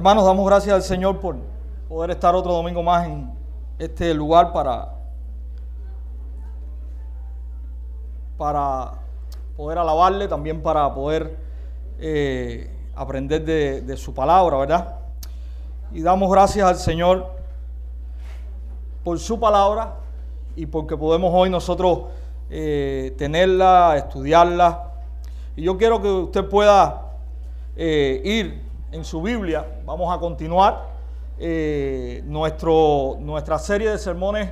Hermanos, damos gracias al Señor por poder estar otro domingo más en este lugar para, para poder alabarle, también para poder eh, aprender de, su palabra, ¿verdad? Y damos gracias al Señor por su palabra y porque podemos hoy nosotros eh, tenerla, estudiarla. Y yo quiero que usted pueda eh, ir en su Biblia. Vamos a continuar eh, nuestro, nuestra serie de sermones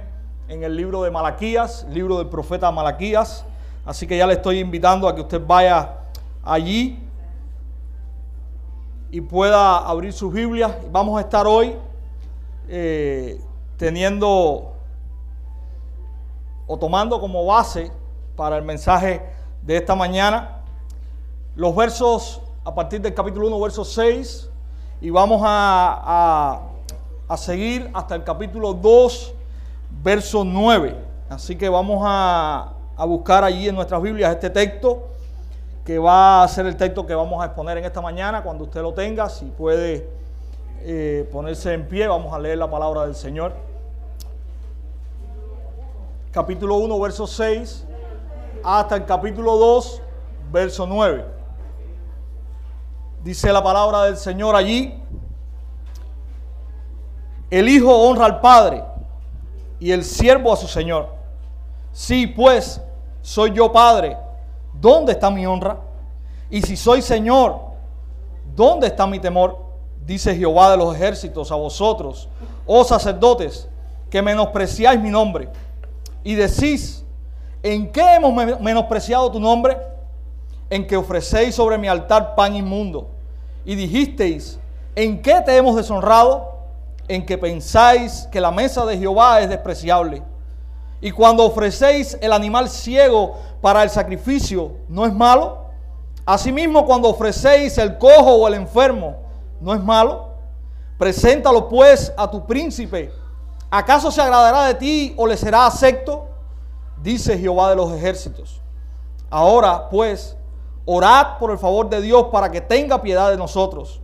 en el libro de Malaquías, libro del profeta Malaquías. Así que ya le estoy invitando a que usted vaya allí y pueda abrir sus Biblias. Vamos a estar hoy eh, teniendo o tomando como base para el mensaje de esta mañana los versos a partir del capítulo 1, verso 6, y vamos a, a, a seguir hasta el capítulo 2, verso 9. Así que vamos a, a buscar allí en nuestras Biblias este texto que va a ser el texto que vamos a exponer en esta mañana. Cuando usted lo tenga, si puede eh, ponerse en pie, vamos a leer la palabra del Señor. Capítulo 1, verso 6, hasta el capítulo 2, verso 9. Dice la palabra del Señor allí. El Hijo honra al Padre y el siervo a su Señor. Sí, pues, soy yo Padre ¿dónde está mi honra? Y si soy Señor, ¿dónde está mi temor? Dice Jehová de los ejércitos a vosotros, oh sacerdotes, que menospreciáis mi nombre. Y decís, ¿en qué hemos menospreciado tu nombre? En que ofrecéis sobre mi altar pan inmundo. Y dijisteis, ¿en qué te hemos deshonrado? En que pensáis que la mesa de Jehová es despreciable. Y cuando ofrecéis el animal ciego para el sacrificio, ¿no es malo? Asimismo, cuando ofrecéis el cojo o el enfermo, ¿no es malo? Preséntalo pues a tu príncipe. ¿Acaso se agradará de ti o le será acepto? Dice Jehová de los ejércitos. Ahora pues, orad por el favor de Dios para que tenga piedad de nosotros.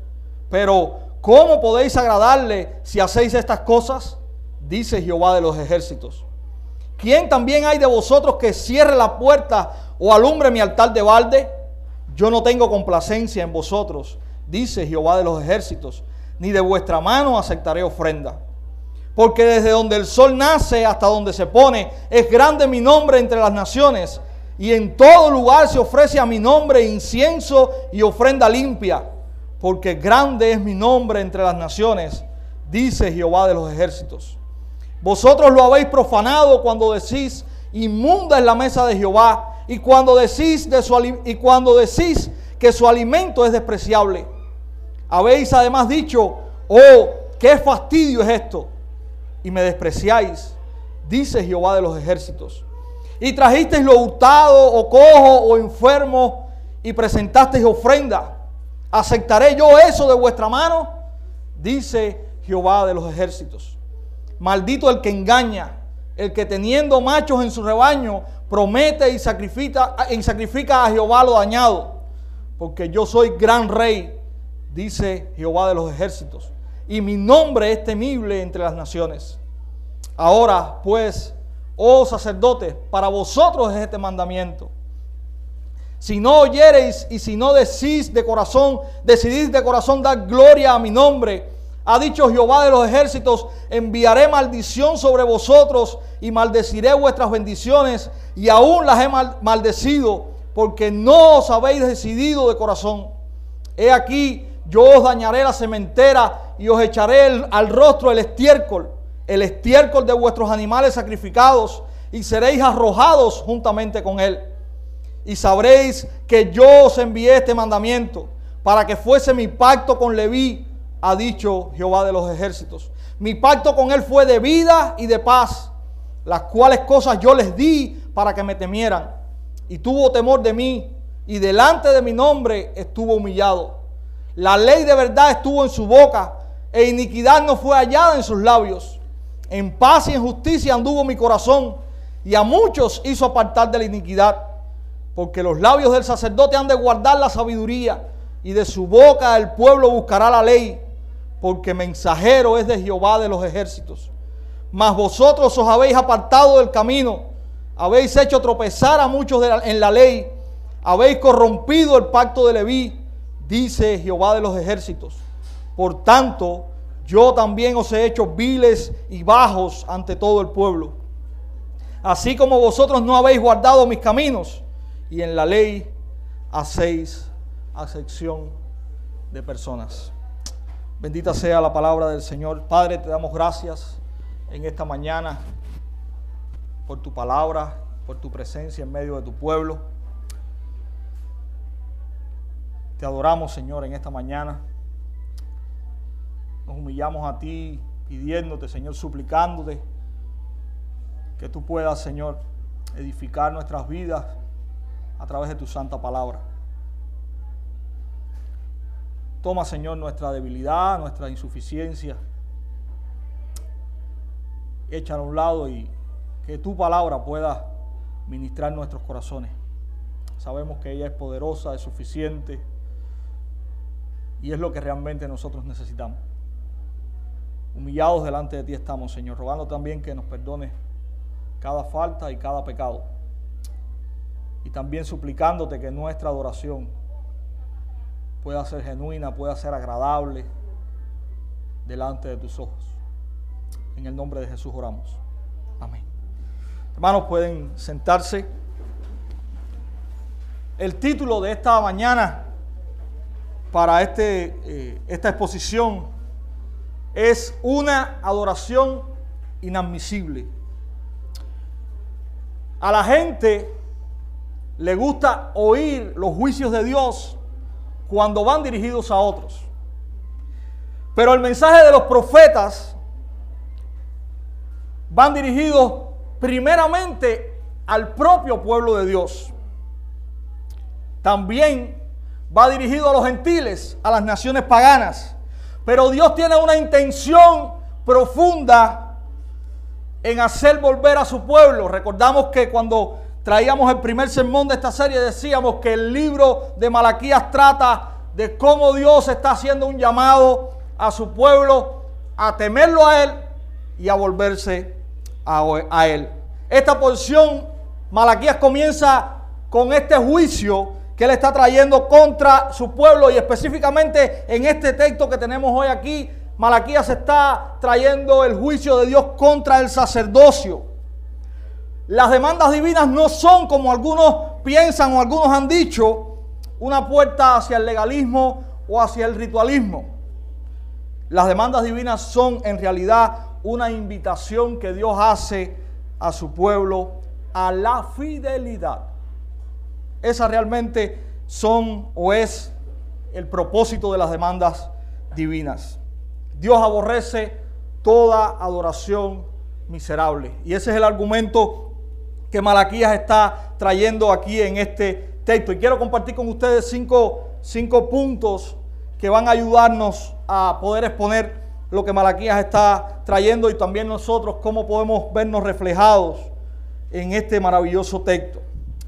Pero, ¿cómo podéis agradarle si hacéis estas cosas? Dice Jehová de los ejércitos. ¿Quién también hay de vosotros que cierre la puerta o alumbre mi altar de balde? Yo no tengo complacencia en vosotros, dice Jehová de los ejércitos, ni de vuestra mano aceptaré ofrenda. Porque desde donde el sol nace hasta donde se pone, es grande mi nombre entre las naciones, y en todo lugar se ofrece a mi nombre incienso y ofrenda limpia, porque grande es mi nombre entre las naciones, dice Jehová de los ejércitos. Vosotros lo habéis profanado cuando decís, inmunda es la mesa de Jehová, y cuando decís, de su, y cuando decís que su alimento es despreciable. Habéis además dicho, oh, qué fastidio es esto, y me despreciáis, dice Jehová de los ejércitos. Y trajisteis lo hurtado, o cojo, o enfermo, y presentasteis ofrenda. ¿Aceptaré yo eso de vuestra mano? Dice Jehová de los ejércitos. Maldito el que engaña, el que teniendo machos en su rebaño promete y sacrifica, y sacrifica a Jehová lo dañado. Porque yo soy gran rey, dice Jehová de los ejércitos, y mi nombre es temible entre las naciones. Ahora, pues, oh sacerdotes, para vosotros es este mandamiento. Si no oyereis y si no decís de corazón, decidís de corazón dar gloria a mi nombre, ha dicho Jehová de los ejércitos, enviaré maldición sobre vosotros y maldeciré vuestras bendiciones y aún las he maldecido porque no os habéis decidido de corazón. He aquí, yo os dañaré la cementera y os echaré al rostro el estiércol, el estiércol de vuestros animales sacrificados y seréis arrojados juntamente con él. Y sabréis que yo os envié este mandamiento para que fuese mi pacto con Leví ha dicho Jehová de los ejércitos. Mi pacto con él fue de vida y de paz, las cuales cosas yo les di para que me temieran. Y tuvo temor de mí, y delante de mi nombre estuvo humillado. La ley de verdad estuvo en su boca, e iniquidad no fue hallada en sus labios. En paz y en justicia anduvo mi corazón, y a muchos hizo apartar de la iniquidad, porque los labios del sacerdote han de guardar la sabiduría, y de su boca el pueblo buscará la ley porque mensajero es de Jehová de los ejércitos. Mas vosotros os habéis apartado del camino, habéis hecho tropezar a muchos en la ley, habéis corrompido el pacto de Leví, dice Jehová de los ejércitos. Por tanto, yo también os he hecho viles y bajos ante todo el pueblo. Así como vosotros no habéis guardado mis caminos, y en la ley hacéis acepción de personas. Bendita sea la palabra del Señor. Padre, te damos gracias en esta mañana por tu palabra, por tu presencia en medio de tu pueblo. Te adoramos, Señor, en esta mañana. Nos humillamos a ti pidiéndote, Señor, suplicándote que tú puedas, Señor, edificar nuestras vidas a través de tu santa palabra. Toma, Señor, nuestra debilidad, nuestra insuficiencia. Échala a un lado y que tu palabra pueda ministrar nuestros corazones. Sabemos que ella es poderosa, es suficiente y es lo que realmente nosotros necesitamos. Humillados delante de ti estamos, Señor, rogando también que nos perdone cada falta y cada pecado. Y también suplicándote que nuestra adoración pueda ser genuina, pueda ser agradable delante de tus ojos. En el nombre de Jesús oramos. Amén. Hermanos, pueden sentarse. El título de esta mañana para este, eh, esta exposición es una adoración inadmisible. A la gente le gusta oír los juicios de Dios cuando van dirigidos a otros. Pero el mensaje de los profetas van dirigidos primeramente al propio pueblo de Dios. También va dirigido a los gentiles, a las naciones paganas. Pero Dios tiene una intención profunda en hacer volver a su pueblo. Recordamos que cuando traíamos el primer sermón de esta serie, decíamos que el libro de Malaquías trata de cómo Dios está haciendo un llamado a su pueblo a temerlo a Él y a volverse a, Él. Esta porción, Malaquías comienza con este juicio que Él está trayendo contra su pueblo y específicamente en este texto que tenemos hoy aquí, Malaquías está trayendo el juicio de Dios contra el sacerdocio. Las demandas divinas no son como algunos piensan o algunos han dicho, una puerta hacia el legalismo o hacia el ritualismo. Las demandas divinas son en realidad una invitación que Dios hace a su pueblo a la fidelidad. Esa realmente son o es el propósito de las demandas divinas. Dios aborrece toda adoración miserable. Y ese es el argumento que Malaquías está trayendo aquí en este texto. Y quiero compartir con ustedes cinco, cinco puntos que van a ayudarnos a poder exponer lo que Malaquías está trayendo y también nosotros cómo podemos vernos reflejados en este maravilloso texto.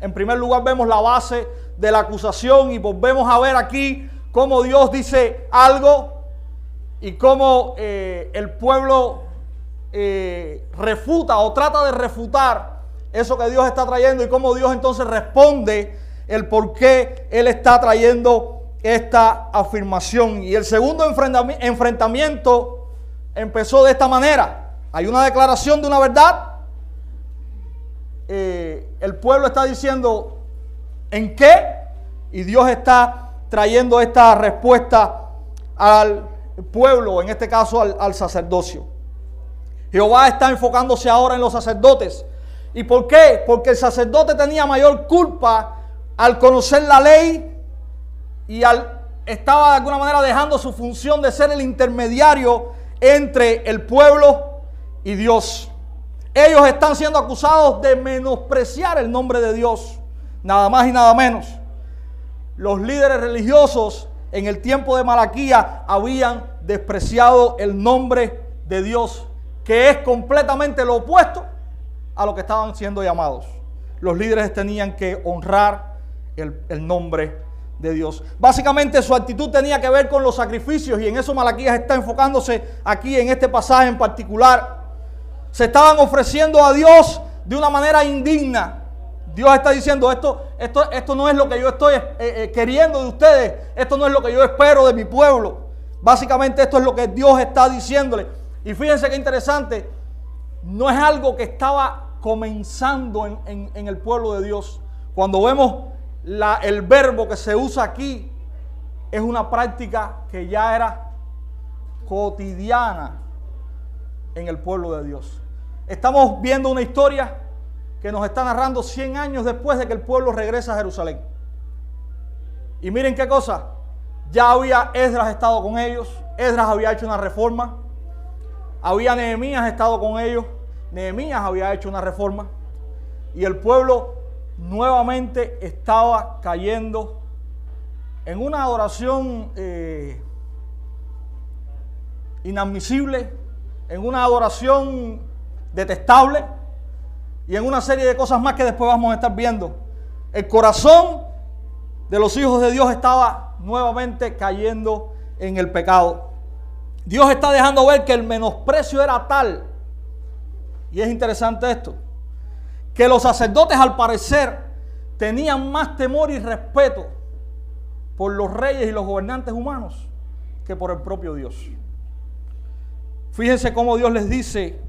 En primer lugar vemos la base de la acusación y volvemos a ver aquí cómo Dios dice algo y cómo eh, el pueblo eh, refuta o trata de refutar eso que Dios está trayendo y cómo Dios entonces responde el por qué Él está trayendo esta afirmación. Y el segundo enfrentamiento empezó de esta manera. Hay una declaración de una verdad. Eh, el pueblo está diciendo en qué y Dios está trayendo esta respuesta al pueblo, en este caso al, sacerdocio. Jehová está enfocándose ahora en los sacerdotes ¿Y por qué? Porque el sacerdote tenía mayor culpa al conocer la ley y al estaba de alguna manera dejando su función de ser el intermediario entre el pueblo y Dios. Ellos están siendo acusados de menospreciar el nombre de Dios, nada más y nada menos. Los líderes religiosos en el tiempo de Malaquía habían despreciado el nombre de Dios, que es completamente lo opuesto a lo que estaban siendo llamados. Los líderes tenían que honrar el, nombre de Dios. Básicamente su actitud tenía que ver con los sacrificios y en eso Malaquías está enfocándose aquí en este pasaje en particular. Se estaban ofreciendo a Dios de una manera indigna. Dios está diciendo, esto, esto, esto no es lo que yo estoy eh, eh, queriendo de ustedes, esto no es lo que yo espero de mi pueblo. Básicamente esto es lo que Dios está diciéndole. Y fíjense qué interesante, no es algo que estaba comenzando en, en el pueblo de Dios. Cuando vemos el verbo que se usa aquí es una práctica que ya era cotidiana en el pueblo de Dios. Estamos viendo una historia que nos está narrando 100 años después de que el pueblo regresa a Jerusalén. Y miren qué cosa, ya había Esdras estado con ellos, Esdras había hecho una reforma, había Nehemías estado con ellos, Nehemías había hecho una reforma. Y el pueblo nuevamente estaba cayendo en una adoración eh, inadmisible, en una adoración detestable y en una serie de cosas más que después vamos a estar viendo. El corazón de los hijos de Dios estaba nuevamente cayendo en el pecado. Dios está dejando ver que el menosprecio era tal, y es interesante esto, que los sacerdotes al parecer tenían más temor y respeto por los reyes y los gobernantes humanos que por el propio Dios. Fíjense cómo Dios les dice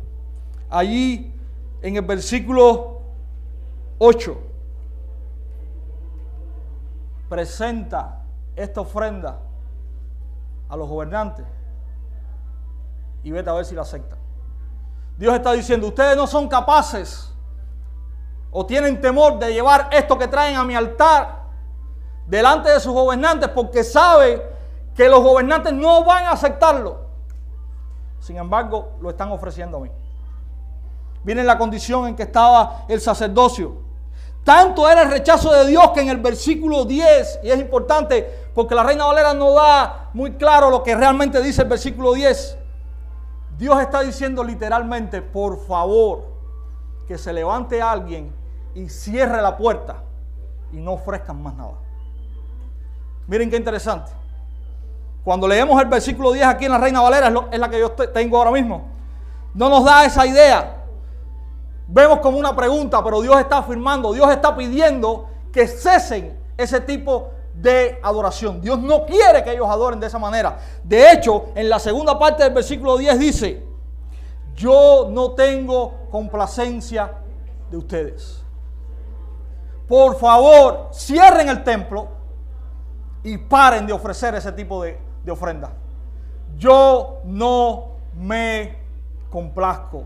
allí en el versículo 8, presenta esta ofrenda a los gobernantes y vete a ver si la aceptan. Dios está diciendo, ustedes no son capaces o tienen temor de llevar esto que traen a mi altar delante de sus gobernantes porque sabe que los gobernantes no van a aceptarlo. Sin embargo, lo están ofreciendo a mí. Viene la condición en que estaba el sacerdocio. Tanto era el rechazo de Dios que en el versículo 10, y es importante porque la Reina Valera no da muy claro lo que realmente dice el versículo 10. Dios está diciendo literalmente, por favor, que se levante alguien y cierre la puerta y no ofrezcan más nada. Miren qué interesante. Cuando leemos el versículo 10 aquí en la Reina Valera, es, la que yo tengo ahora mismo, no nos da esa idea. Vemos como una pregunta, pero Dios está afirmando, Dios está pidiendo que cesen ese tipo de adoración. Dios no quiere que ellos adoren de esa manera. De hecho, en la segunda parte del versículo 10 dice, yo no tengo complacencia de ustedes. Por favor, cierren el templo y paren de ofrecer ese tipo de, ofrenda. Yo no me complazco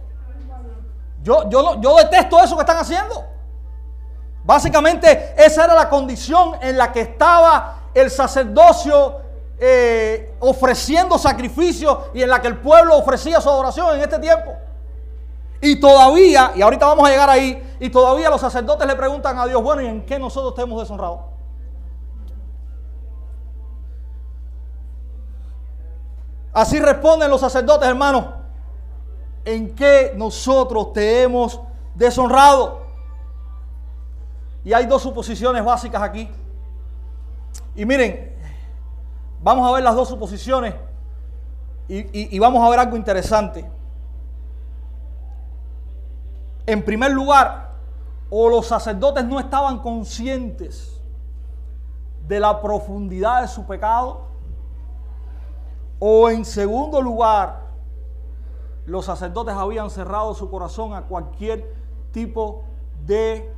Yo, yo, yo detesto eso que están haciendo. Básicamente esa era la condición en la que estaba el sacerdocio eh, ofreciendo sacrificios y en la que el pueblo ofrecía su adoración en este tiempo. Y todavía, y ahorita vamos a llegar ahí, y todavía los sacerdotes le preguntan a Dios, bueno, ¿y en qué nosotros te hemos deshonrado? Así responden los sacerdotes, hermanos. ¿En qué nosotros te hemos deshonrado? Y hay dos suposiciones básicas aquí. Y miren, vamos a ver las dos suposiciones y, y vamos a ver algo interesante. En primer lugar, o los sacerdotes no estaban conscientes de la profundidad de su pecado, o en segundo lugar, los sacerdotes habían cerrado su corazón a cualquier tipo de...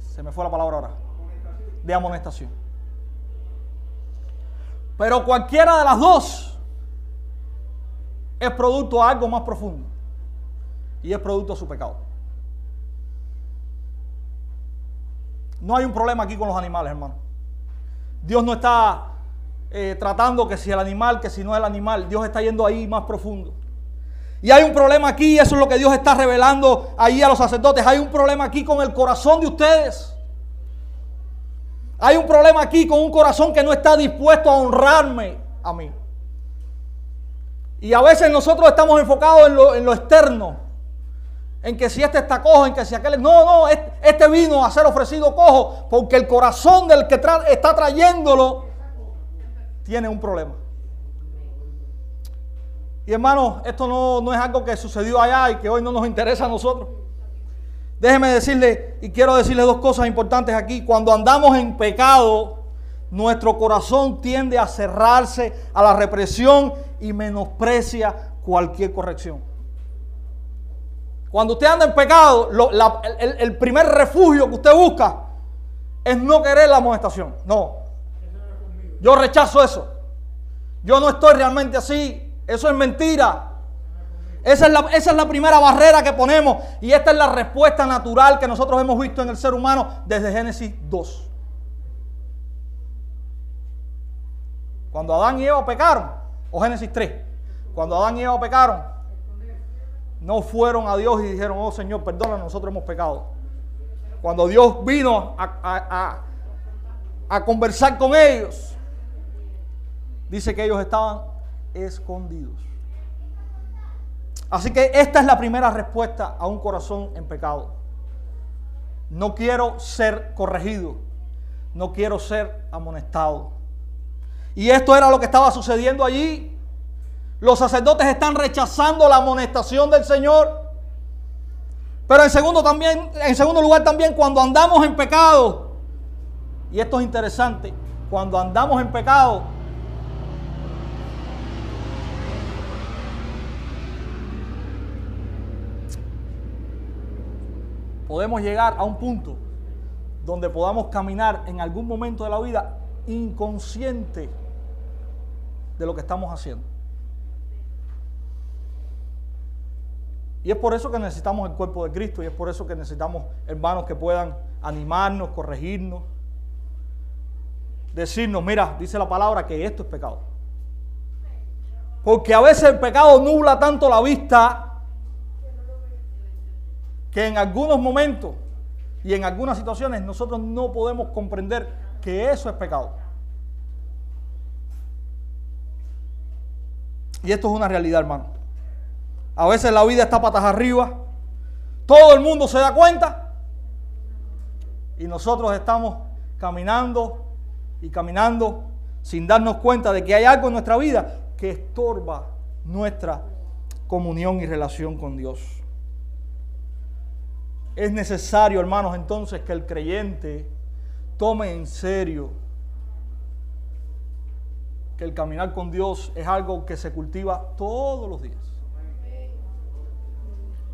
Se me fue la palabra ahora. De amonestación. Pero cualquiera de las dos es producto de algo más profundo. Y es producto de su pecado. No hay un problema aquí con los animales, hermano. Dios no está eh, tratando que si el animal, que si no el animal. Dios está yendo ahí más profundo. Y hay un problema aquí, eso es lo que Dios está revelando ahí a los sacerdotes. Hay un problema aquí con el corazón de ustedes. Hay un problema aquí con un corazón que no está dispuesto a honrarme a mí. Y a veces nosotros estamos enfocados en lo, en lo externo. En que si este está cojo, en que si aquel... No, no, este vino a ser ofrecido cojo porque el corazón del que está trayéndolo tiene un problema. Y hermano, esto no, no es algo que sucedió allá y que hoy no nos interesa a nosotros. Déjeme decirle, y quiero decirle dos cosas importantes aquí. Cuando andamos en pecado, nuestro corazón tiende a cerrarse a la represión y menosprecia cualquier corrección. Cuando usted anda en pecado, el, el, primer refugio que usted busca es no querer la amonestación. No. Yo rechazo eso. Yo no estoy realmente así. Eso es mentira. Esa es, la, primera barrera que ponemos y esta es la respuesta natural que nosotros hemos visto en el ser humano desde Génesis 2. Cuando Adán y Eva pecaron, o Génesis 3, cuando Adán y Eva pecaron, no fueron a Dios y dijeron, oh Señor, perdona, nosotros hemos pecado. Cuando Dios vino a conversar con ellos, dice que ellos estaban escondidos. Así que esta es la primera respuesta a un corazón en pecado. No quiero ser corregido. No quiero ser amonestado. Y esto era lo que estaba sucediendo allí. Los sacerdotes están rechazando la amonestación del Señor. Pero en segundo, también, en segundo lugar también cuando andamos en pecado, y esto es interesante, cuando andamos en pecado, podemos llegar a un punto donde podamos caminar en algún momento de la vida inconsciente de lo que estamos haciendo. Y es por eso que necesitamos el cuerpo de Cristo y es por eso que necesitamos hermanos que puedan animarnos, corregirnos, decirnos, mira, dice la palabra que esto es pecado. Porque a veces el pecado nubla tanto la vista que en algunos momentos y en algunas situaciones nosotros no podemos comprender que eso es pecado. Y esto es una realidad, hermano. A veces la vida está patas arriba, todo el mundo se da cuenta y nosotros estamos caminando y caminando sin darnos cuenta de que hay algo en nuestra vida que estorba nuestra comunión y relación con Dios. Es necesario, hermanos, entonces que el creyente tome en serio que el caminar con Dios es algo que se cultiva todos los días.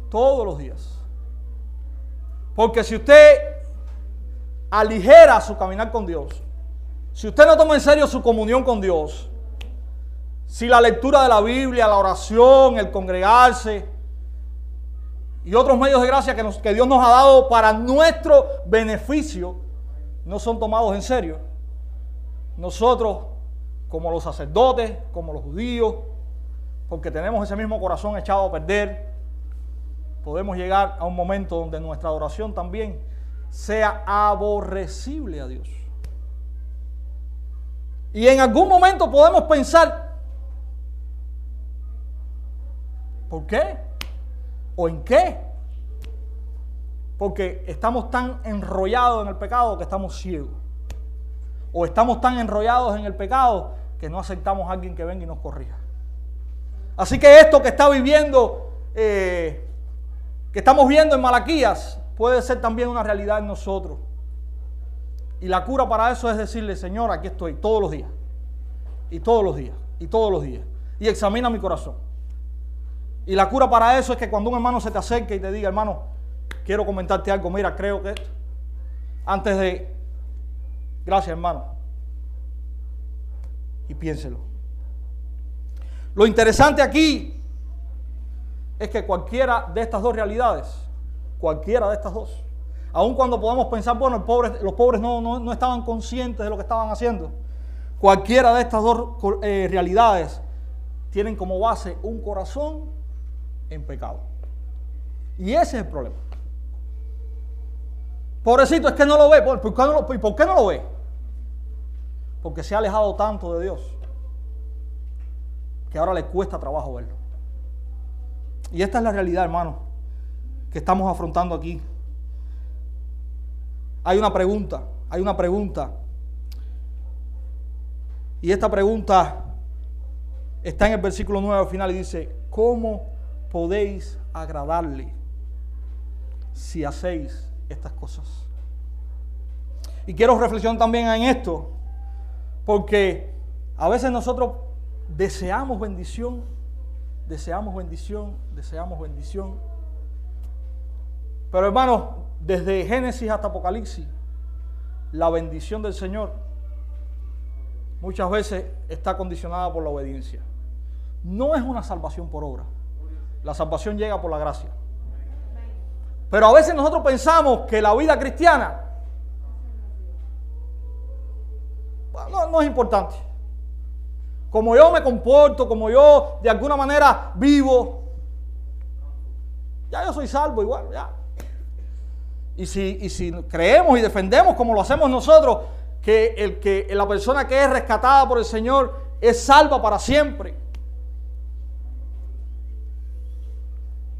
Todos los días. Porque si usted aligera su caminar con Dios, si usted no toma en serio su comunión con Dios, si la lectura de la Biblia, la oración, el congregarse, y otros medios de gracia que, Dios nos ha dado para nuestro beneficio no son tomados en serio. Nosotros, como los sacerdotes, como los judíos, porque tenemos ese mismo corazón echado a perder, podemos llegar a un momento donde nuestra adoración también sea aborrecible a Dios. Y en algún momento podemos pensar, ¿por qué? ¿O en qué? Porque estamos tan enrollados en el pecado que estamos ciegos. O estamos tan enrollados en el pecado que no aceptamos a alguien que venga y nos corrija. Así que esto que está viviendo, eh, que estamos viendo en Malaquías, puede ser también una realidad en nosotros. Y la cura para eso es decirle, Señor, aquí estoy todos los días. Y todos los días. Y todos los días. Y examina mi corazón. Y la cura para eso es que cuando un hermano se te acerque y te diga, hermano, quiero comentarte algo, mira, creo que esto, antes de, gracias hermano, y piénselo. Lo interesante aquí es que cualquiera de estas dos realidades, cualquiera de estas dos, aun cuando podemos pensar, bueno, los pobres no, no, estaban conscientes de lo que estaban haciendo. Cualquiera de estas dos eh, realidades tienen como base un corazón en pecado. Y ese es el problema. Pobrecito, es que no lo ve. ¿Por qué no lo, ¿por qué no lo ve? Porque se ha alejado tanto de Dios que ahora le cuesta trabajo verlo. Y esta es la realidad, hermano, que estamos afrontando aquí. Hay una pregunta, hay una pregunta. Y esta pregunta está en el versículo 9 al final y dice, ¿cómo podéis agradarle si hacéis estas cosas? Y quiero reflexionar también en esto, porque a veces nosotros deseamos bendición, deseamos bendición, deseamos bendición. Pero hermanos, desde Génesis hasta Apocalipsis, la bendición del Señor muchas veces está condicionada por la obediencia. No es una salvación por obra. La salvación llega por la gracia. Pero a veces nosotros pensamos que la vida cristiana no, es importante como yo me comporto, como yo de alguna manera vivo, ya yo soy salvo igual, ya. Y si, si creemos y defendemos como lo hacemos nosotros, que, el, que la persona que es rescatada por el Señor es salva para siempre.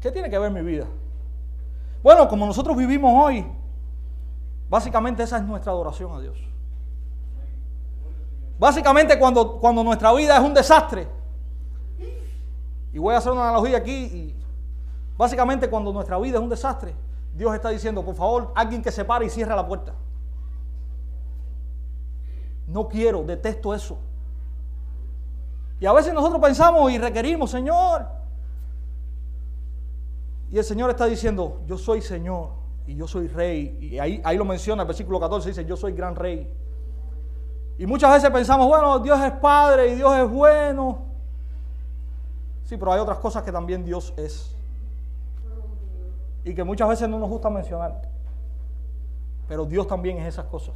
¿Qué tiene que ver mi vida? Bueno, como nosotros vivimos hoy, básicamente esa es nuestra adoración a Dios. Básicamente cuando, cuando nuestra vida es un desastre, y voy a hacer una analogía aquí, básicamente cuando nuestra vida es un desastre, Dios está diciendo, por favor, alguien que se pare y cierre la puerta. No quiero, detesto eso. Y a veces nosotros pensamos y requerimos, Señor. Y el Señor está diciendo, yo soy Señor y yo soy Rey. Y ahí, ahí lo menciona el versículo 14, dice, yo soy gran Rey. Y muchas veces pensamos, bueno, Dios es Padre y Dios es bueno. Sí, pero hay otras cosas que también Dios es. Y que muchas veces no nos gusta mencionar. Pero Dios también es esas cosas.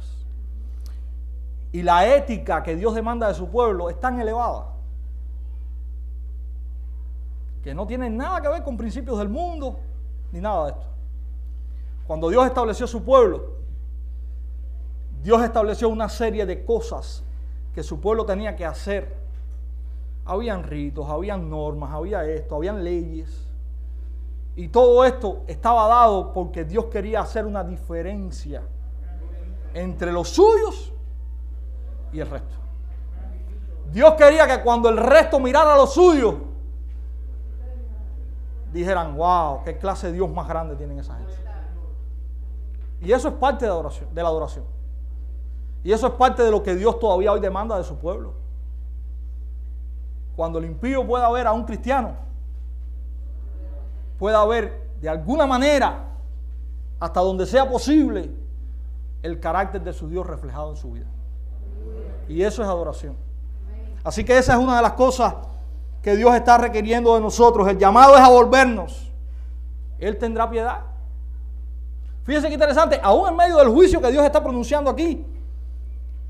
Y la ética que Dios demanda de su pueblo es tan elevada que no tiene nada que ver con principios del mundo ni nada de esto. Cuando Dios estableció su pueblo, Dios estableció una serie de cosas que su pueblo tenía que hacer. Habían ritos, habían normas, había esto, habían leyes. Y todo esto estaba dado porque Dios quería hacer una diferencia entre los suyos y el resto. Dios quería que cuando el resto mirara a los suyos, dijeran, wow, qué clase de Dios más grande tienen esa gente. Y eso es parte de la adoración. De la adoración. Y eso es parte de lo que Dios todavía hoy demanda de su pueblo. Cuando el impío pueda ver a un cristiano, pueda ver de alguna manera, hasta donde sea posible, el carácter de su Dios reflejado en su vida. Y eso es adoración. Así que esa es una de las cosas que Dios está requiriendo de nosotros. El llamado es a volvernos. Él tendrá piedad. Fíjense qué interesante, aún en medio del juicio que Dios está pronunciando aquí,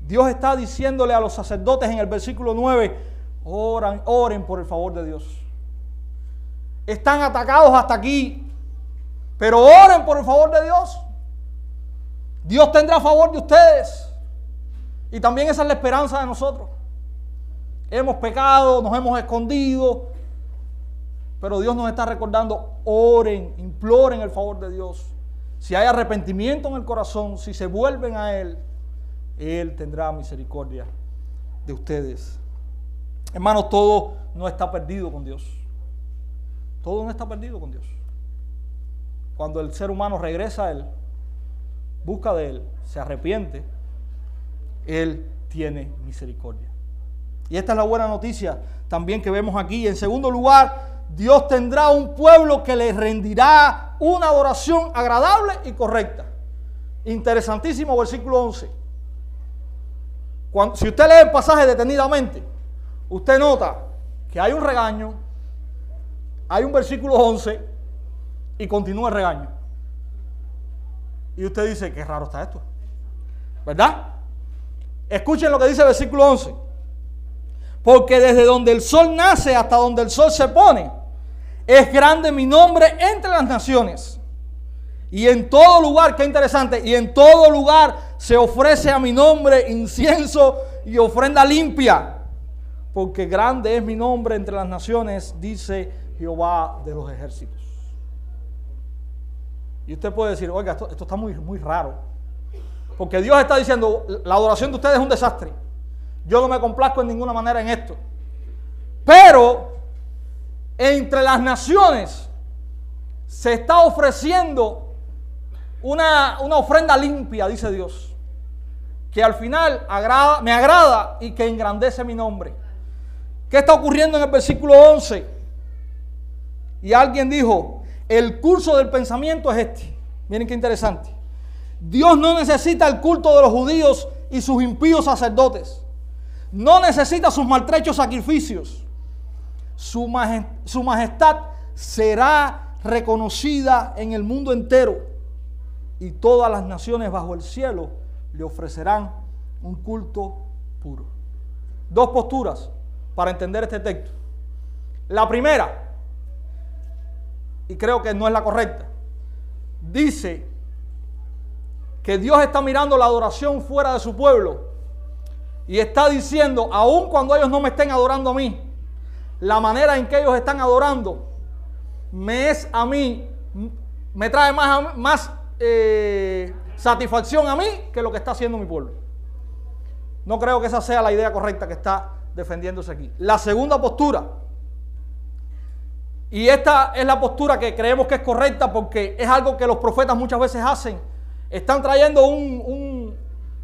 Dios está diciéndole a los sacerdotes en el versículo 9, oran, oren por el favor de Dios. Están atacados hasta aquí, pero oren por el favor de Dios. Dios tendrá favor de ustedes. Y también esa es la esperanza de nosotros. Hemos pecado, nos hemos escondido, pero Dios nos está recordando, oren, imploren el favor de Dios. Si hay arrepentimiento en el corazón, si se vuelven a Él, él tendrá misericordia de ustedes. Hermanos, todo no está perdido con Dios. Todo no está perdido con Dios. Cuando el ser humano regresa a Él, busca de Él, se arrepiente, Él tiene misericordia. Y esta es la buena noticia también que vemos aquí. En segundo lugar, Dios tendrá un pueblo que le rendirá una adoración agradable y correcta. Interesantísimo versículo 11 si usted lee el pasaje detenidamente, usted nota que hay un regaño, hay un versículo 11 y continúa el regaño. Y usted dice, qué raro está esto. ¿Verdad? Escuchen lo que dice el versículo 11. Porque desde donde el sol nace hasta donde el sol se pone, es grande mi nombre entre las naciones. Y en todo lugar, qué interesante, y en todo lugar se ofrece a mi nombre incienso y ofrenda limpia. Porque grande es mi nombre entre las naciones, dice Jehová de los ejércitos. Y usted puede decir, oiga, esto, está muy, muy raro. Porque Dios está diciendo, la adoración de ustedes es un desastre. Yo no me complazco en ninguna manera en esto. Pero entre las naciones se está ofreciendo una, ofrenda limpia, dice Dios, que al final agrada, me agrada y que engrandece mi nombre. ¿Qué está ocurriendo en el versículo 11? Y alguien dijo, el curso del pensamiento es este. Miren qué interesante. Dios no necesita el culto de los judíos y sus impíos sacerdotes. No necesita sus maltrechos sacrificios. Su majestad, su majestad será reconocida en el mundo entero y todas las naciones bajo el cielo le ofrecerán un culto puro. Dos posturas para entender este texto. La primera, y creo que no es la correcta, dice que Dios está mirando la adoración fuera de su pueblo y está diciendo, aun cuando ellos no me estén adorando a mí, la manera en que ellos están adorando me es a mí, me trae más, más eh, satisfacción a mí que lo que está haciendo mi pueblo. No creo que esa sea la idea correcta que está defendiéndose aquí. La segunda postura, y esta es la postura que creemos que es correcta porque es algo que los profetas muchas veces hacen. Están trayendo un,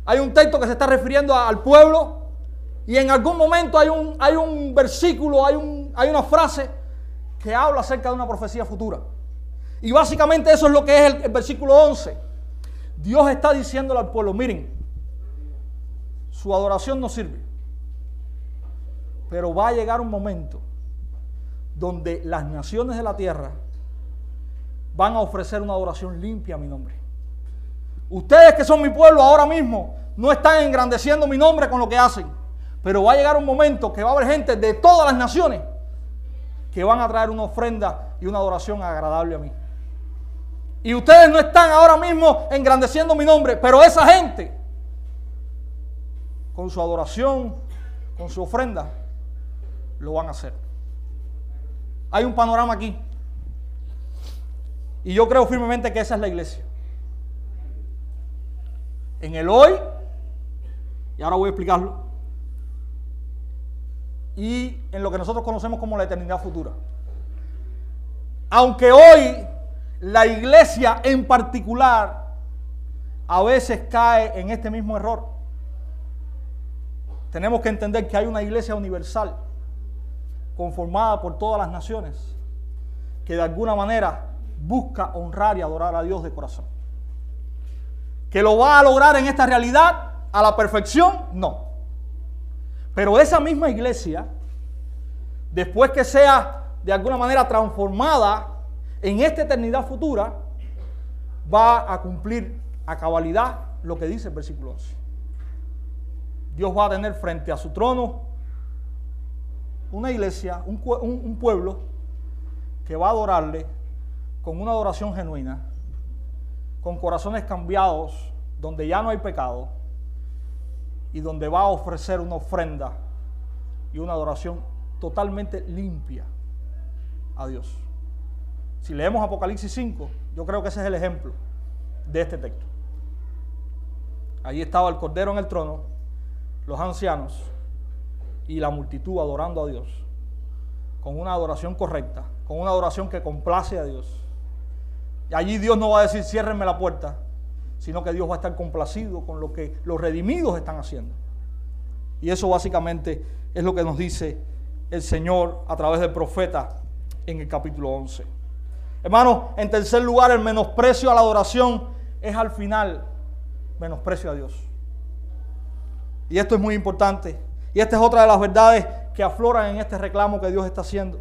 hay un texto que se está refiriendo al pueblo y en algún momento hay un, hay un versículo, hay, un, hay una frase que habla acerca de una profecía futura. Y básicamente eso es lo que es el, versículo 11. Dios está diciéndole al pueblo, miren, su adoración no sirve. Pero va a llegar un momento donde las naciones de la tierra van a ofrecer una adoración limpia a mi nombre. Ustedes que son mi pueblo ahora mismo no están engrandeciendo mi nombre con lo que hacen. Pero va a llegar un momento que va a haber gente de todas las naciones que van a traer una ofrenda y una adoración agradable a mí. Y ustedes no están ahora mismo engrandeciendo mi nombre, pero esa gente, con su adoración, con su ofrenda, lo van a hacer. Hay un panorama aquí. Y yo creo firmemente que esa es la iglesia. En el hoy, y ahora voy a explicarlo, y en lo que nosotros conocemos como la eternidad futura. Aunque hoy la iglesia en particular a veces cae en este mismo error. Tenemos que entender que hay una iglesia universal conformada por todas las naciones que de alguna manera busca honrar y adorar a Dios de corazón. ¿Que lo va a lograr en esta realidad a la perfección? No. Pero esa misma iglesia, después que sea de alguna manera transformada en esta eternidad futura va a cumplir a cabalidad lo que dice el versículo 11. Dios va a tener frente a su trono una iglesia, un, un, pueblo que va a adorarle con una adoración genuina, con corazones cambiados, donde ya no hay pecado y donde va a ofrecer una ofrenda y una adoración totalmente limpia a Dios. Si leemos Apocalipsis 5, yo creo que ese es el ejemplo de este texto. Allí estaba el Cordero en el trono, los ancianos y la multitud adorando a Dios, con una adoración correcta, con una adoración que complace a Dios. Y allí Dios no va a decir ciérrenme la puerta, sino que Dios va a estar complacido con lo que los redimidos están haciendo. Y eso básicamente es lo que nos dice el Señor a través del profeta en el capítulo 11. Hermano, en tercer lugar, el menosprecio a la adoración es al final menosprecio a Dios. Y esto es muy importante. Y esta es otra de las verdades que afloran en este reclamo que Dios está haciendo.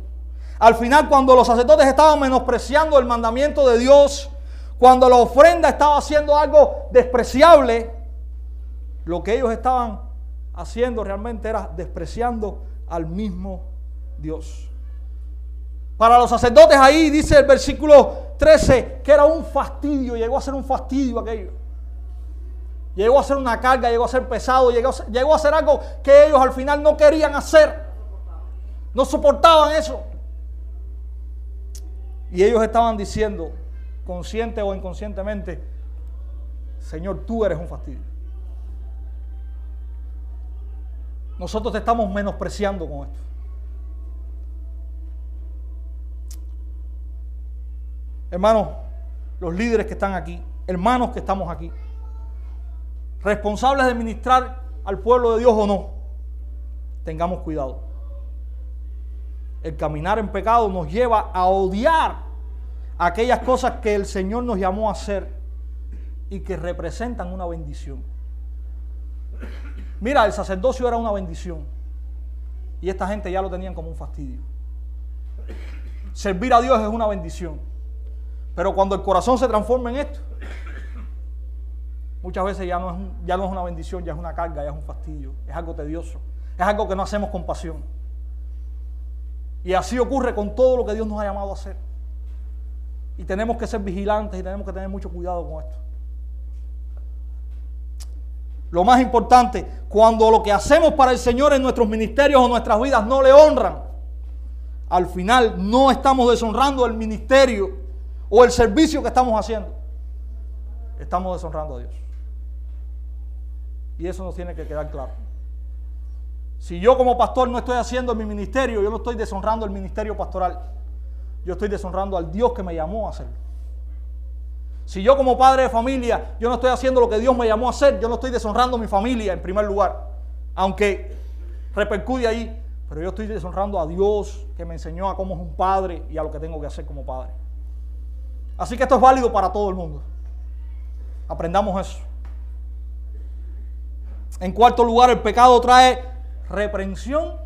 Al final, cuando los sacerdotes estaban menospreciando el mandamiento de Dios, cuando la ofrenda estaba haciendo algo despreciable, lo que ellos estaban haciendo realmente era despreciando al mismo Dios. Para los sacerdotes ahí dice el versículo 13 que era un fastidio, llegó a ser un fastidio aquello. Llegó a ser una carga, llegó a ser pesado, llegó, llegó a ser algo que ellos al final no querían hacer. No soportaban eso. Y ellos estaban diciendo, consciente o inconscientemente, Señor, tú eres un fastidio. Nosotros te estamos menospreciando con esto. Hermanos, los líderes que están aquí, hermanos que estamos aquí, responsables de ministrar al pueblo de Dios o no, tengamos cuidado. El caminar en pecado nos lleva a odiar aquellas cosas que el Señor nos llamó a hacer y que representan una bendición. Mira, el sacerdocio era una bendición y esta gente ya lo tenían como un fastidio. Servir a Dios es una bendición. Pero cuando el corazón se transforma en esto, muchas veces ya no, es ya no es una bendición, ya es una carga, ya es un fastidio, es algo tedioso, es algo que no hacemos con pasión. Y así ocurre con todo lo que Dios nos ha llamado a hacer. Y tenemos que ser vigilantes y tenemos que tener mucho cuidado con esto. Lo más importante, cuando lo que hacemos para el Señor en nuestros ministerios o nuestras vidas no le honran, al final no estamos deshonrando el ministerio o el servicio que estamos haciendo, estamos deshonrando a Dios. Y eso nos tiene que quedar claro. Si yo como pastor no estoy haciendo mi ministerio, yo no estoy deshonrando el ministerio pastoral. Yo estoy deshonrando al Dios que me llamó a hacerlo. Si yo como padre de familia, yo no estoy haciendo lo que Dios me llamó a hacer, yo no estoy deshonrando a mi familia en primer lugar. Aunque repercude ahí, pero yo estoy deshonrando a Dios que me enseñó a cómo es un padre y a lo que tengo que hacer como padre. Así que esto es válido para todo el mundo. Aprendamos eso. En cuarto lugar, el pecado trae reprensión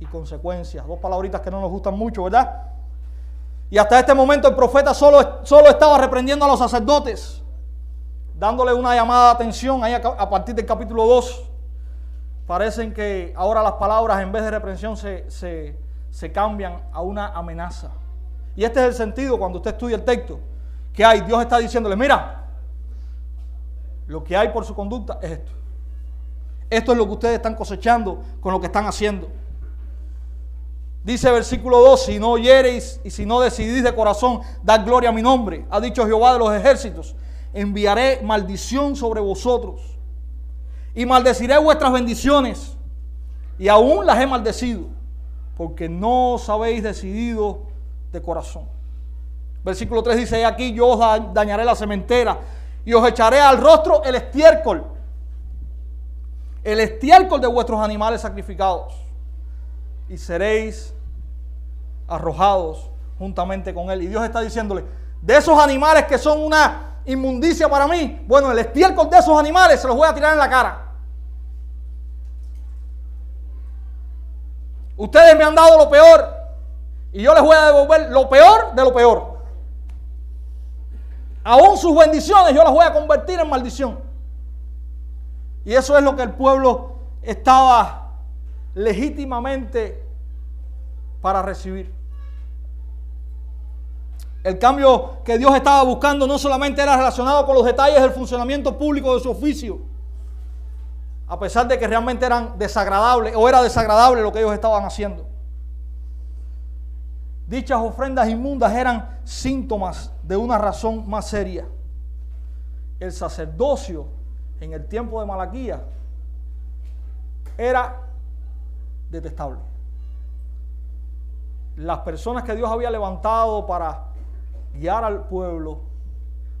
y consecuencias. Dos palabritas que no nos gustan mucho, ¿verdad? Y hasta este momento el profeta solo, solo estaba reprendiendo a los sacerdotes, dándole una llamada de atención ahí a, partir del capítulo 2. Parecen que ahora las palabras en vez de reprensión se, se cambian a una amenaza. Y este es el sentido cuando usted estudia el texto, que hay, Dios está diciéndole, mira, lo que hay por su conducta es esto. Esto es lo que ustedes están cosechando con lo que están haciendo. Dice versículo 2, si no oyereis y si no decidís de corazón dar gloria a mi nombre, ha dicho Jehová de los ejércitos, enviaré maldición sobre vosotros y maldeciré vuestras bendiciones y aún las he maldecido, porque no os habéis decidido de corazón. Versículo 3 dice, aquí yo os dañaré la cementera y os echaré al rostro el estiércol, el estiércol de vuestros animales sacrificados, y seréis arrojados juntamente con él. Y Dios está diciéndole, de esos animales que son una inmundicia para mí, bueno, el estiércol de esos animales se los voy a tirar en la cara. Ustedes me han dado lo peor, y yo les voy a devolver lo peor de lo peor. Aún sus bendiciones yo las voy a convertir en maldición. Y eso es lo que el pueblo estaba legítimamente para recibir. El cambio que Dios estaba buscando no solamente era relacionado con los detalles del funcionamiento público de su oficio, a pesar de que realmente eran desagradables o era desagradable lo que ellos estaban haciendo. Dichas ofrendas inmundas eran síntomas de una razón más seria. El sacerdocio en el tiempo de Malaquía era detestable. Las personas que Dios había levantado para guiar al pueblo,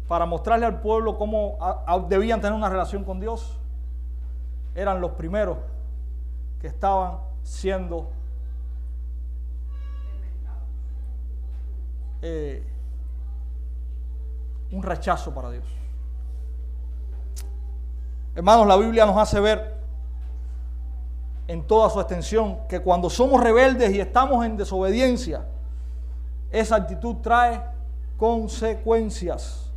para mostrarle al pueblo cómo debían tener una relación con Dios, eran los primeros que estaban siendo Eh, un rechazo para Dios. Hermanos, la Biblia nos hace ver en toda su extensión que cuando somos rebeldes y estamos en desobediencia, esa actitud trae consecuencias.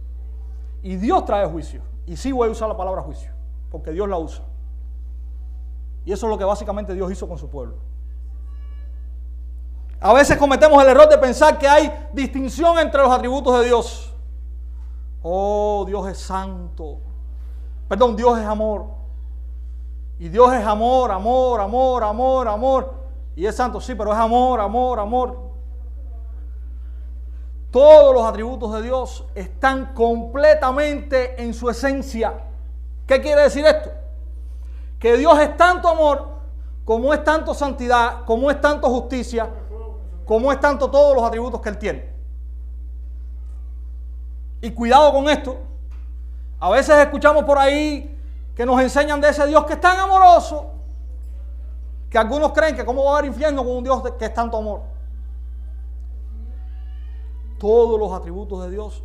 Y Dios trae juicio. Y sí voy a usar la palabra juicio, porque Dios la usa. Y eso es lo que básicamente Dios hizo con su pueblo. A veces cometemos el error de pensar que hay distinción entre los atributos de Dios. Oh, Dios es santo. Perdón, Dios es amor. Y Dios es amor, amor, amor, amor, amor. Y es santo, sí, pero es amor, amor, amor. Todos los atributos de Dios están completamente en su esencia. ¿Qué quiere decir esto? Que Dios es tanto amor, como es tanto santidad, como es tanto justicia, como es tanto todos los atributos que Él tiene. Y cuidado con esto. A veces escuchamos por ahí que nos enseñan de ese Dios que es tan amoroso, que algunos creen que cómo va a haber infierno con un Dios que es tanto amor. Todos los atributos de Dios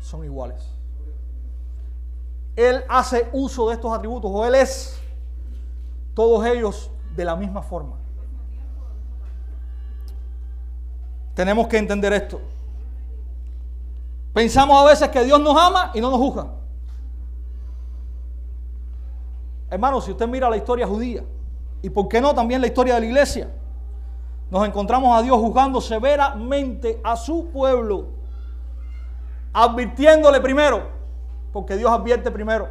son iguales. Él hace uso de estos atributos o Él es todos ellos de la misma forma. Tenemos que entender esto. Pensamos a veces que Dios nos ama y no nos juzga. Hermano, si usted mira la historia judía, y por qué no también la historia de la iglesia, nos encontramos a Dios juzgando severamente a su pueblo, advirtiéndole primero, porque Dios advierte primero.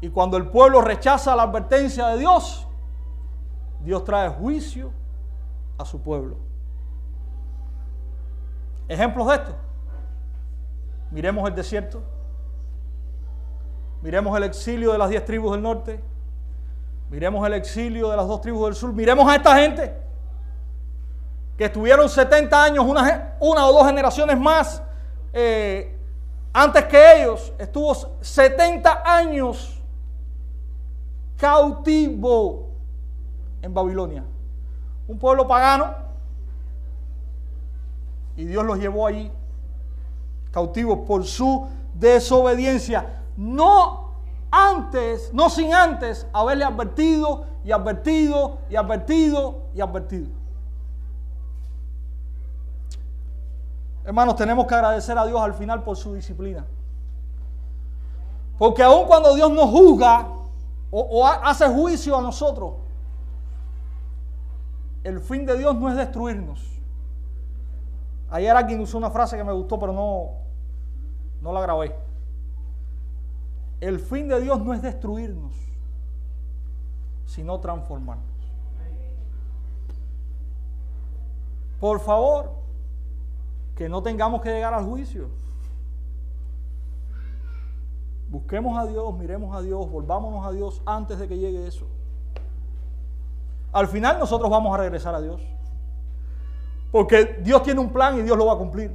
Y cuando el pueblo rechaza la advertencia de Dios, Dios trae juicio a su pueblo. Ejemplos de esto. Miremos el desierto. Miremos el exilio de las diez tribus del norte. Miremos el exilio de las dos tribus del sur. Miremos a esta gente que estuvieron 70 años, una, o dos generaciones más eh, antes que ellos. Estuvo 70 años cautivo en Babilonia. Un pueblo pagano. Y Dios los llevó allí cautivos por su desobediencia. No antes, no sin antes haberle advertido y advertido y advertido y advertido. Hermanos, tenemos que agradecer a Dios al final por su disciplina. Porque aun cuando Dios nos juzga o, o hace juicio a nosotros, el fin de Dios no es destruirnos. Ayer alguien usó una frase que me gustó, pero no, no la grabé. El fin de Dios no es destruirnos, sino transformarnos. Por favor, que no tengamos que llegar al juicio. Busquemos a Dios, miremos a Dios, volvámonos a Dios antes de que llegue eso. Al final nosotros vamos a regresar a Dios. Porque Dios tiene un plan y Dios lo va a cumplir.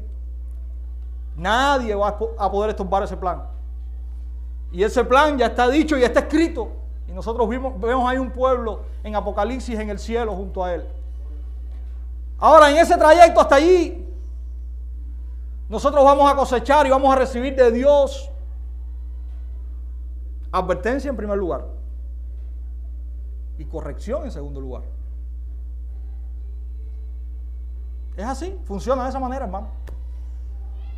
Nadie va a poder estorbar ese plan. Y ese plan ya está dicho y está escrito. Y nosotros vimos, vemos ahí un pueblo en Apocalipsis en el cielo junto a él. Ahora, en ese trayecto hasta allí, nosotros vamos a cosechar y vamos a recibir de Dios advertencia en primer lugar y corrección en segundo lugar. Es así, funciona de esa manera, hermano.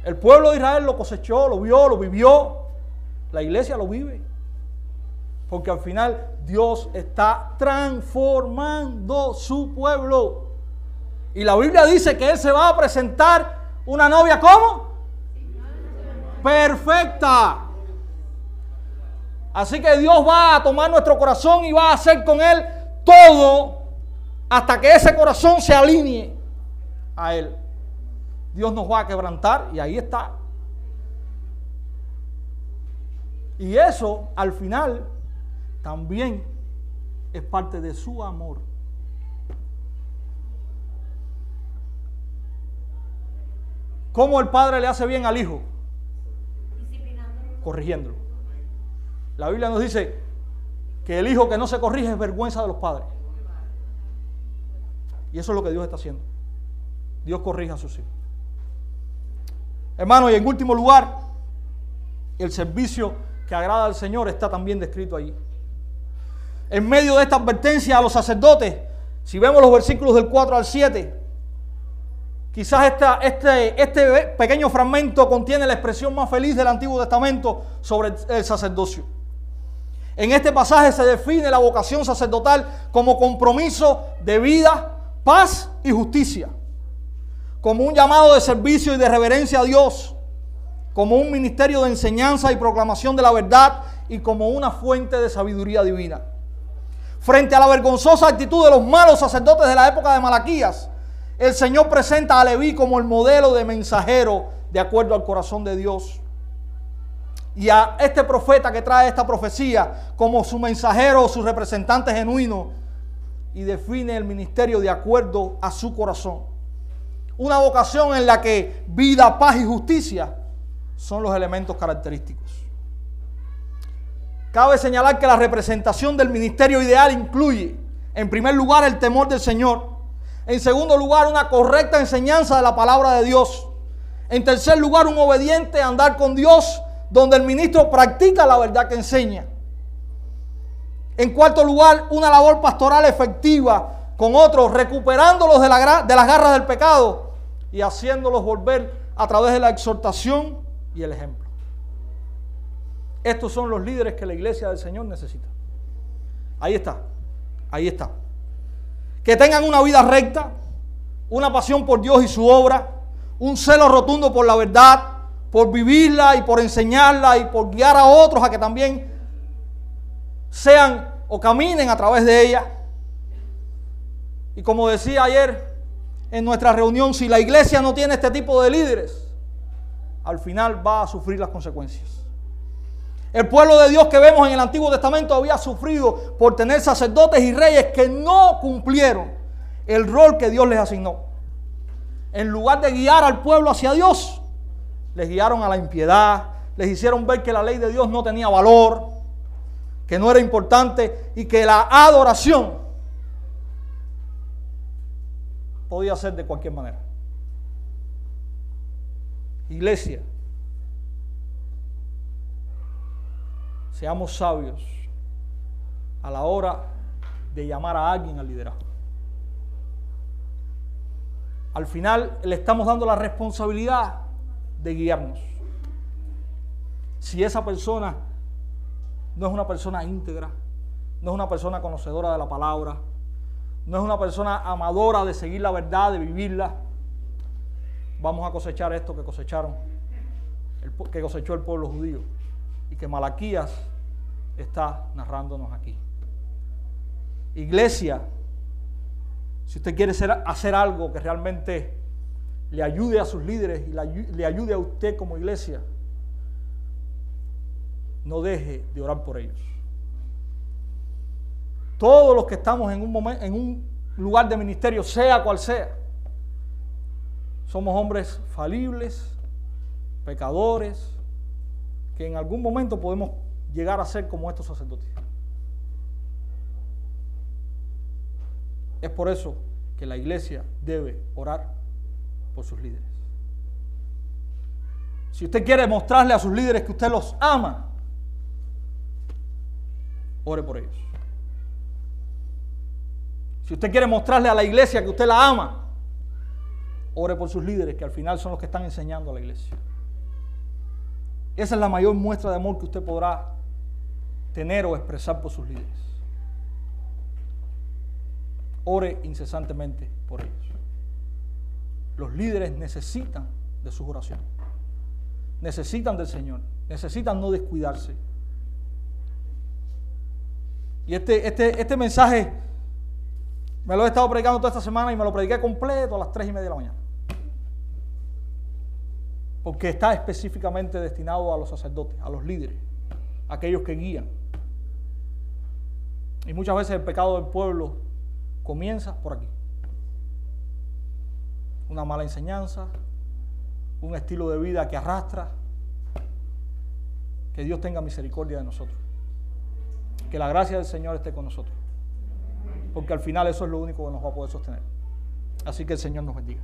El pueblo de Israel lo cosechó, lo vio, lo vivió, la iglesia lo vive. Porque al final Dios está transformando su pueblo. Y la Biblia dice que Él se va a presentar una novia como perfecta. Así que Dios va a tomar nuestro corazón y va a hacer con Él todo hasta que ese corazón se alinee a Él. Dios nos va a quebrantar y ahí está Y eso al final también es parte de su amor. ¿Cómo el padre le hace bien al hijo? Corrigiéndolo. La Biblia nos dice que el hijo que no se corrige es vergüenza de los padres. Y eso es lo que Dios está haciendo. Dios corrige a sus hijos. Hermano, y en último lugar, el servicio que agrada al Señor está también descrito ahí. En medio de esta advertencia a los sacerdotes, si vemos los versículos del 4 al 7, Quizás este, este pequeño fragmento contiene la expresión más feliz del Antiguo Testamento sobre el sacerdocio. En este pasaje se define la vocación sacerdotal como compromiso de vida, paz y justicia, como un llamado de servicio y de reverencia a Dios, como un ministerio de enseñanza y proclamación de la verdad y como una fuente de sabiduría divina. Frente a la vergonzosa actitud de los malos sacerdotes de la época de Malaquías, el Señor presenta a Leví como el modelo de mensajero de acuerdo al corazón de Dios. Y a este profeta que trae esta profecía como su mensajero, su representante genuino, y define el ministerio de acuerdo a su corazón. Una vocación en la que vida, paz y justicia son los elementos característicos. Cabe señalar que la representación del ministerio ideal incluye, en primer lugar, el temor del Señor, en segundo lugar, una correcta enseñanza de la palabra de Dios. En tercer lugar, un obediente andar con Dios, donde el ministro practica la verdad que enseña. En cuarto lugar, una labor pastoral efectiva con otros, recuperándolos de, de las garras del pecado y haciéndolos volver a través de la exhortación y el ejemplo. Estos son los líderes que la iglesia del Señor necesita. Ahí está, ahí está que tengan una vida recta, una pasión por Dios y su obra, un celo rotundo por la verdad, por vivirla y por enseñarla y por guiar a otros a que también sean o caminen a través de ella. Y como decía ayer en nuestra reunión, si la iglesia no tiene este tipo de líderes, al final va a sufrir las consecuencias. El pueblo de Dios que vemos en el Antiguo Testamento había sufrido por tener sacerdotes y reyes que no cumplieron el rol que Dios les asignó. En lugar de guiar al pueblo hacia Dios, les guiaron a la impiedad, les hicieron ver que la ley de Dios no tenía valor, que no era importante y que la adoración podía ser de cualquier manera. Iglesia, Seamos sabios a la hora de llamar a alguien al liderazgo. Al final le estamos dando la responsabilidad de guiarnos. Si esa persona no es una persona íntegra, no es una persona conocedora de la palabra, no es una persona amadora de seguir la verdad, de vivirla, vamos a cosechar esto que cosecharon, que cosechó el pueblo judío y que Malaquías está narrándonos aquí. Iglesia, si usted quiere hacer algo que realmente le ayude a sus líderes y le ayude a usted como iglesia, no deje de orar por ellos. Todos los que estamos en un, lugar de ministerio, sea cual sea, somos hombres falibles, pecadores, que en algún momento podemos llegar a ser como estos sacerdotes. Es por eso que la iglesia debe orar por sus líderes. Si usted quiere mostrarle a sus líderes que usted los ama, ore por ellos. Si usted quiere mostrarle a la iglesia que usted la ama, ore por sus líderes, que al final son los que están enseñando a la iglesia. Esa es la mayor muestra de amor que usted podrá tener o expresar por sus líderes. Ore incesantemente por ellos. Los líderes necesitan de sus oraciones. Necesitan del Señor. Necesitan no descuidarse. Y este, este, este mensaje me lo he estado predicando toda esta semana y me lo prediqué completo a las tres y media de la mañana. Porque está específicamente destinado a los sacerdotes, a los líderes, a aquellos que guían. Y muchas veces el pecado del pueblo comienza por aquí. Una mala enseñanza, un estilo de vida que arrastra. Que Dios tenga misericordia de nosotros. Que la gracia del Señor esté con nosotros. Porque al final eso es lo único que nos va a poder sostener. Así que el Señor nos bendiga.